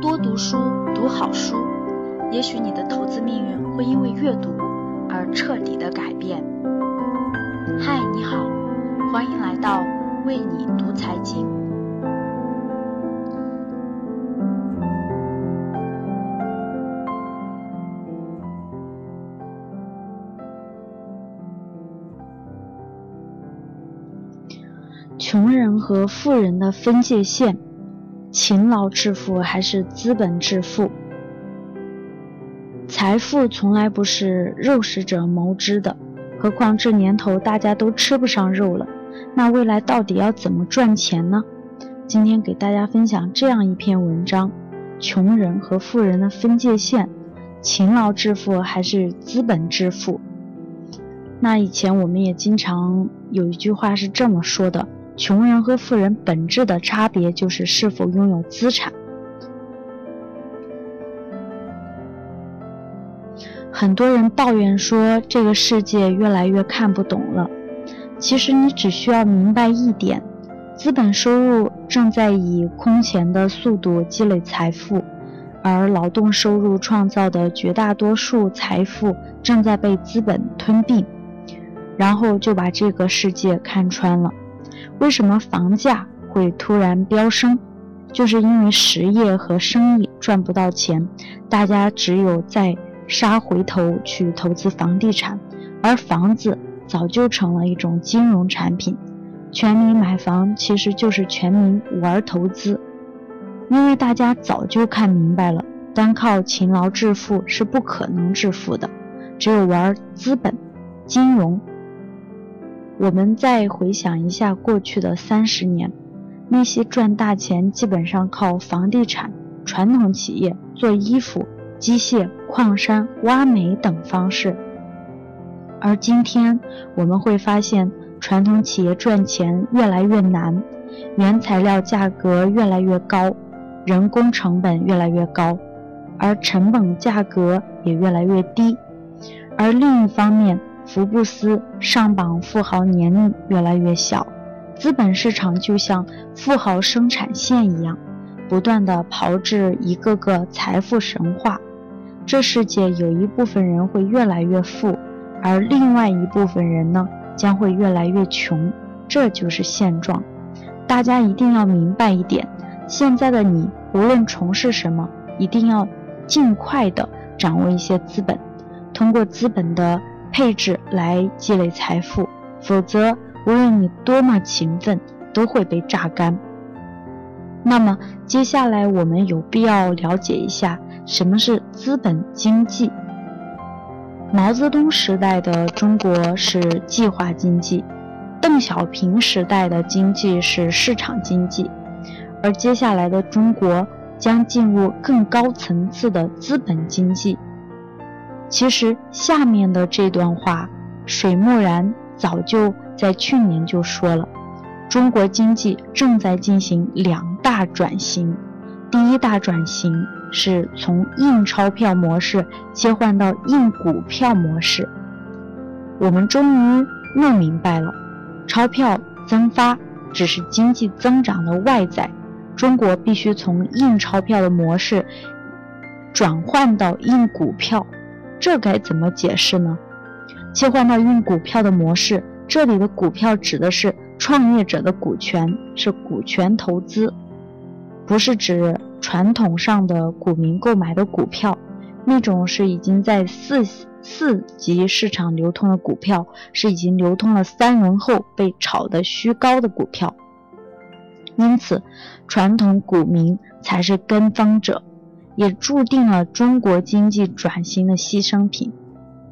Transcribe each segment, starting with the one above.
多读书，读好书，也许你的投资命运会因为阅读而彻底的改变。嗨，你好，欢迎来到为你读财经。穷人和富人的分界线。勤劳致富还是资本致富？财富从来不是肉食者谋之的，何况这年头大家都吃不上肉了，那未来到底要怎么赚钱呢？今天给大家分享这样一篇文章：穷人和富人的分界线，勤劳致富还是资本致富？那以前我们也经常有一句话是这么说的。穷人和富人本质的差别就是是否拥有资产。很多人抱怨说这个世界越来越看不懂了。其实你只需要明白一点：资本收入正在以空前的速度积累财富，而劳动收入创造的绝大多数财富正在被资本吞并，然后就把这个世界看穿了。为什么房价会突然飙升？就是因为实业和生意赚不到钱，大家只有再杀回头去投资房地产，而房子早就成了一种金融产品。全民买房其实就是全民玩投资，因为大家早就看明白了，单靠勤劳致富是不可能致富的，只有玩资本、金融。我们再回想一下过去的三十年，那些赚大钱基本上靠房地产、传统企业做衣服、机械、矿山、挖煤等方式。而今天我们会发现，传统企业赚钱越来越难，原材料价格越来越高，人工成本越来越高，而成本价格也越来越低。而另一方面，福布斯上榜富豪年龄越来越小，资本市场就像富豪生产线一样，不断的炮制一个个财富神话。这世界有一部分人会越来越富，而另外一部分人呢将会越来越穷，这就是现状。大家一定要明白一点：现在的你无论从事什么，一定要尽快的掌握一些资本，通过资本的。配置来积累财富，否则无论你多么勤奋，都会被榨干。那么接下来我们有必要了解一下什么是资本经济。毛泽东时代的中国是计划经济，邓小平时代的经济是市场经济，而接下来的中国将进入更高层次的资本经济。其实下面的这段话，水木然早就在去年就说了，中国经济正在进行两大转型。第一大转型是从印钞票模式切换到印股票模式。我们终于弄明白了，钞票增发只是经济增长的外在，中国必须从印钞票的模式转换到印股票。这该怎么解释呢？切换到印股票的模式，这里的股票指的是创业者的股权，是股权投资，不是指传统上的股民购买的股票，那种是已经在四四级市场流通的股票，是已经流通了三轮后被炒得虚高的股票。因此，传统股民才是跟风者。也注定了中国经济转型的牺牲品，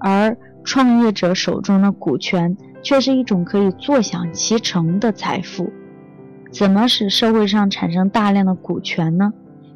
而创业者手中的股权却是一种可以坐享其成的财富。怎么使社会上产生大量的股权呢？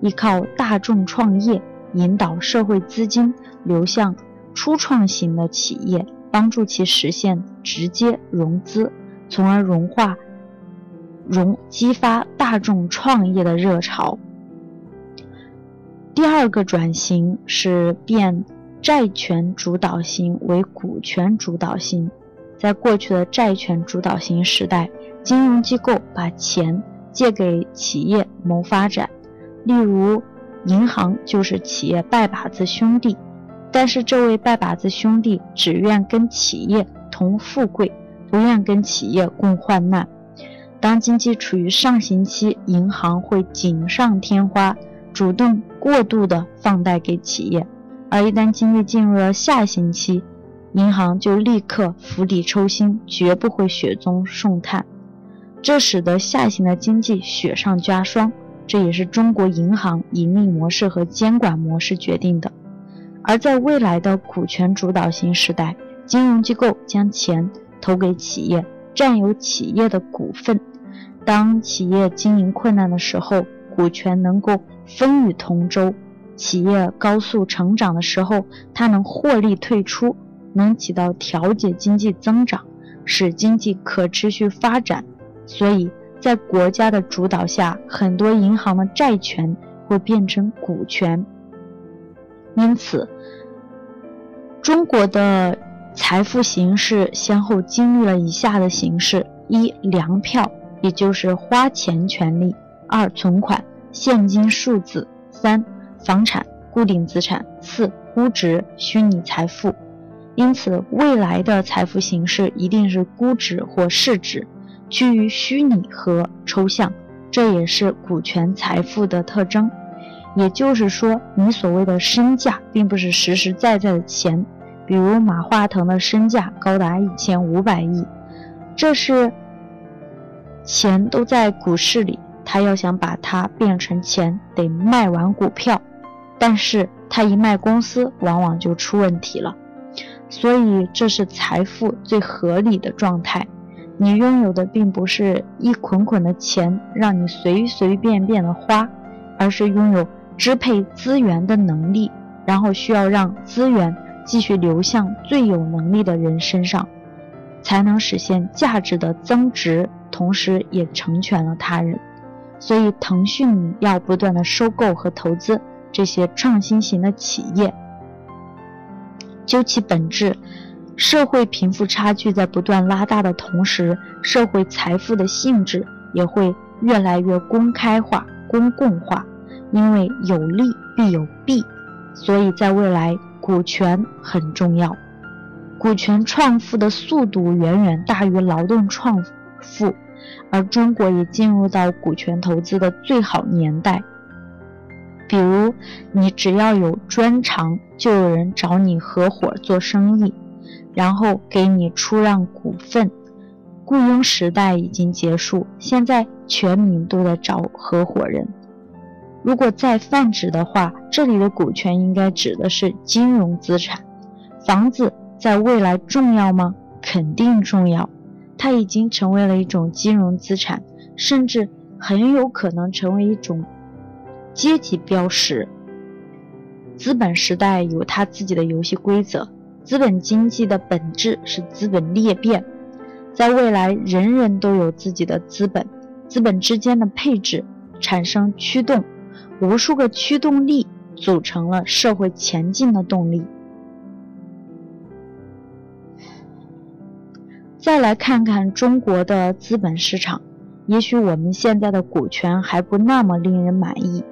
依靠大众创业，引导社会资金流向初创型的企业，帮助其实现直接融资，从而融化、融激发大众创业的热潮。第二个转型是变债权主导型为股权主导型。在过去的债权主导型时代，金融机构把钱借给企业谋发展，例如银行就是企业拜把子兄弟，但是这位拜把子兄弟只愿跟企业同富贵，不愿跟企业共患难。当经济处于上行期，银行会锦上添花，主动过度的放贷给企业；而一旦经济进入了下行期，银行就立刻釜底抽薪，绝不会雪中送炭。这使得下行的经济雪上加霜，这也是中国银行盈利模式和监管模式决定的。而在未来的股权主导型时代，金融机构将钱投给企业，占有企业的股份。当企业经营困难的时候，股权能够风雨同舟；企业高速成长的时候，它能获利退出，能起到调节经济增长，使经济可持续发展。所以在国家的主导下，很多银行的债权会变成股权。因此，中国的财富形式先后经历了以下的形式：一、粮票，也就是花钱权利；二、存款，现金数字；三、房产，固定资产；四、估值，虚拟财富。因此，未来的财富形式一定是估值或市值。趋于虚拟和抽象，这也是股权财富的特征。也就是说，你所谓的身价，并不是实实在在的钱。比如马化腾的身价高达一千五百亿，这是钱都在股市里，他要想把它变成钱，得卖完股票。但是他一卖公司，往往就出问题了。所以，这是财富最合理的状态。你拥有的并不是一捆捆的钱，让你随随便便的花，而是拥有支配资源的能力，然后需要让资源继续流向最有能力的人身上，才能实现价值的增值，同时也成全了他人。所以，腾讯要不断的收购和投资这些创新型的企业，究其本质。社会贫富差距在不断拉大的同时，社会财富的性质也会越来越公开化、公共化。因为有利必有弊，所以在未来，股权很重要。股权创富的速度远远大于劳动创富，而中国也进入到股权投资的最好年代。比如，你只要有专长，就有人找你合伙做生意。然后给你出让股份，雇佣时代已经结束，现在全民都在找合伙人。如果再泛指的话，这里的股权应该指的是金融资产。房子在未来重要吗？肯定重要，它已经成为了一种金融资产，甚至很有可能成为一种阶级标识。资本时代有它自己的游戏规则。资本经济的本质是资本裂变，在未来，人人都有自己的资本，资本之间的配置产生驱动，无数个驱动力组成了社会前进的动力。再来看看中国的资本市场，也许我们现在的股权还不那么令人满意，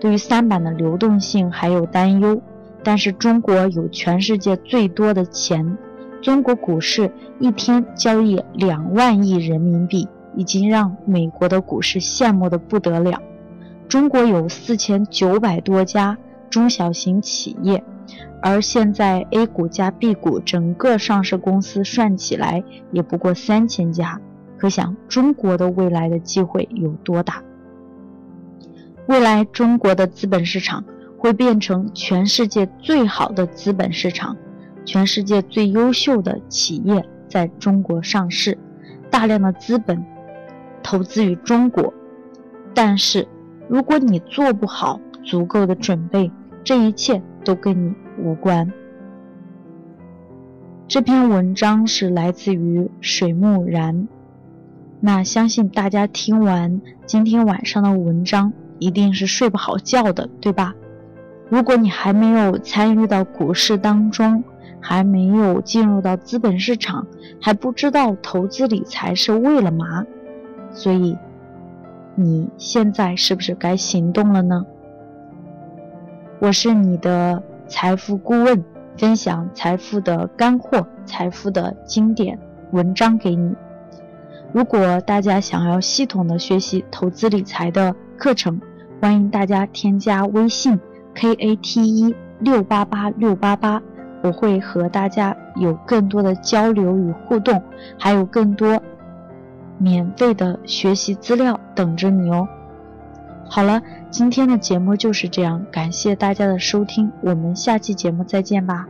对于三板的流动性还有担忧。但是中国有全世界最多的钱，中国股市一天交易两万亿人民币，已经让美国的股市羡慕的不得了。中国有四千九百多家中小型企业，而现在 A 股加 B 股整个上市公司算起来也不过三千家，可想中国的未来的机会有多大？未来中国的资本市场。会变成全世界最好的资本市场，全世界最优秀的企业在中国上市，大量的资本投资于中国。但是，如果你做不好足够的准备，这一切都跟你无关。这篇文章是来自于水木然，那相信大家听完今天晚上的文章，一定是睡不好觉的，对吧？如果你还没有参与到股市当中，还没有进入到资本市场，还不知道投资理财是为了嘛，所以你现在是不是该行动了呢？我是你的财富顾问，分享财富的干货、财富的经典文章给你。如果大家想要系统的学习投资理财的课程，欢迎大家添加微信 k a t 一六八八六八八，我会和大家有更多的交流与互动，还有更多免费的学习资料等着你哦。好了，今天的节目就是这样，感谢大家的收听，我们下期节目再见吧。